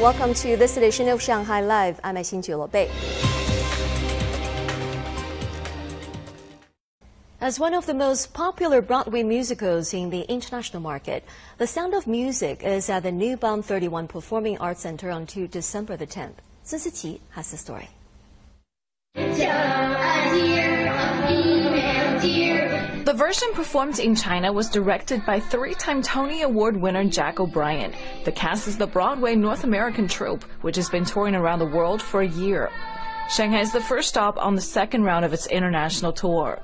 Welcome to this edition of Shanghai Live. I'm Xin Bei. As one of the most popular Broadway musicals in the international market, The Sound of Music is at the New Bund 31 Performing Arts Center until December the 10th. Sun Siqi has the story. The version performed in China was directed by three-time Tony Award winner Jack O'Brien. The cast is the Broadway North American troupe, which has been touring around the world for a year. Shanghai is the first stop on the second round of its international tour.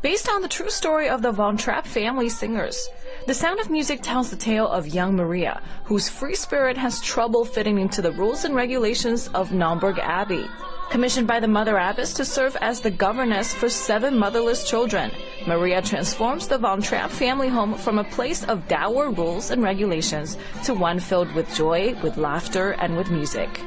Based on the true story of the Von Trapp family singers, The Sound of Music tells the tale of young Maria, whose free spirit has trouble fitting into the rules and regulations of Nonnberg Abbey. Commissioned by the Mother Abbess to serve as the governess for seven motherless children, Maria transforms the Von Trapp family home from a place of dour rules and regulations to one filled with joy, with laughter, and with music.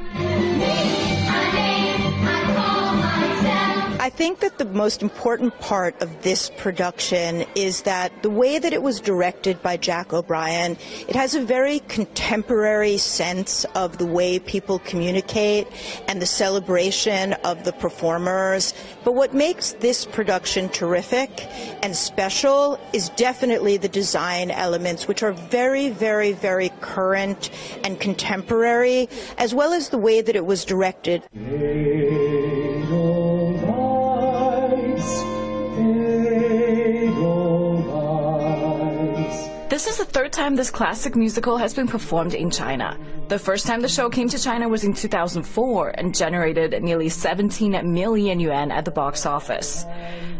I think that the most important part of this production is that the way that it was directed by Jack O'Brien, it has a very contemporary sense of the way people communicate and the celebration of the performers. But what makes this production terrific and special is definitely the design elements, which are very, very, very current and contemporary, as well as the way that it was directed. This is the third time this classic musical has been performed in China. The first time the show came to China was in 2004 and generated nearly 17 million yuan at the box office.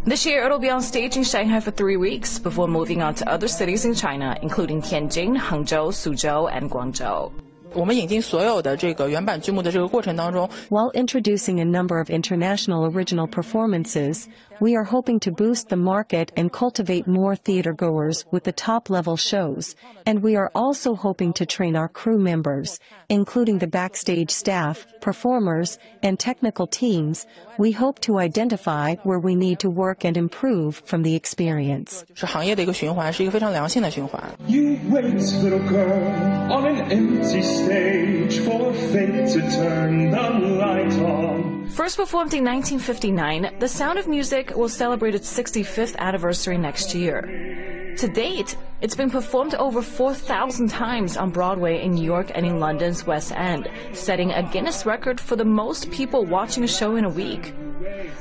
This year, it'll be on stage in Shanghai for three weeks before moving on to other cities in China, including Tianjin, Hangzhou, Suzhou, and Guangzhou. 我们引进所有的这个原版剧目的这个过程当中，While introducing a number of international original performances, we are hoping to boost the market and cultivate more theatergoers with the top-level shows, and we are also hoping to train our crew members, including the backstage staff, performers, and technical teams. We hope to identify where we need to work and improve from the experience. 是行业的一个循环，是一个非常良性的循环。You wait, little girl, on an empty stage for fate to turn the light on. First performed in 1959, The Sound of Music will celebrate its 65th anniversary next year. To date, it's been performed over 4,000 times on Broadway in New York and in London's West End, setting a Guinness record for the most people watching a show in a week.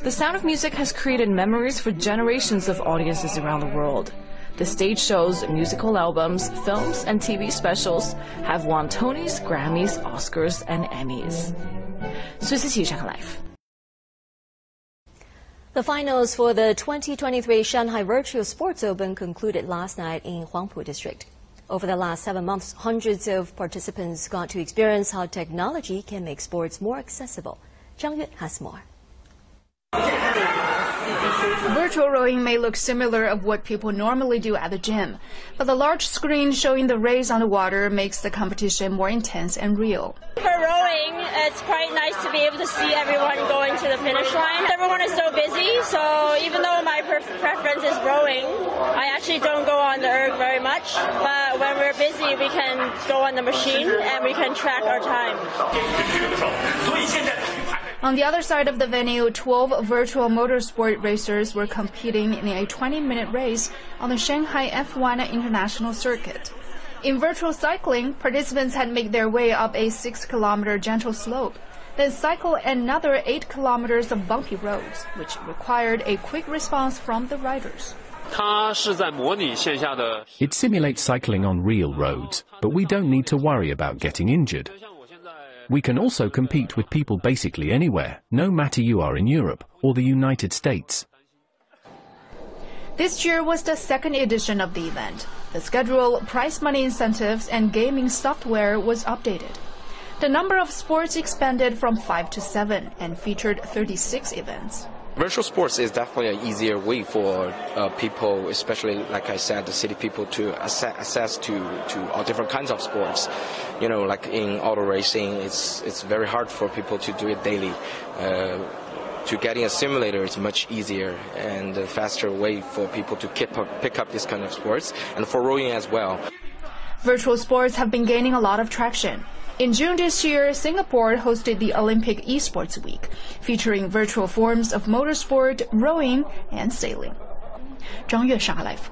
The Sound of Music has created memories for generations of audiences around the world. The stage shows, musical albums, films, and TV specials have won Tonys, Grammys, Oscars, and Emmys. Sun Siqi Shanghai Live. The finals for the 2023 Shanghai Virtual Sports Open concluded last night in Huangpu District. Over the last seven months, hundreds of participants got to experience how technology can make sports more accessible. Zhang Yun has more. Virtual rowing may look similar of what people normally do at the gym, but the large screen showing the race on the water makes the competition more intense and real. For rowing, it's quite nice to be able to see everyone going to the finish line. Everyone is so busy, so even though my preference is rowing, I actually don't go on the erg very much. But when we're busy, we can go on the machine and we can track our time. On the other side of the venue, 12 virtual motorsport racers were competing in a 20-minute race on the Shanghai F1 International Circuit. In virtual cycling, participants had made their way up a 6-kilometer gentle slope, then cycle another 8 kilometers of bumpy roads, which required a quick response from the riders. It simulates cycling on real roads, but we don't need to worry about getting injured. We can also compete with people basically anywhere, no matter you are in Europe or the United States. This year was the second edition of the event. The schedule, prize money incentives, and gaming software was updated. The number of sports expanded from 5 to 7 and featured 36 events. Virtual sports is definitely an easier way for uh, people, especially like I said, the city people to access, to, to all different kinds of sports. You know, like in auto racing, it's it's very hard for people to do it daily. Uh, to getting a simulator is much easier and a faster way for people to up, pick up this kind of sports, and for rowing as well. Virtual sports have been gaining a lot of traction. In June this year, Singapore hosted the Olympic Esports Week, featuring virtual forms of motorsport, rowing, and sailing. 张月莎来福。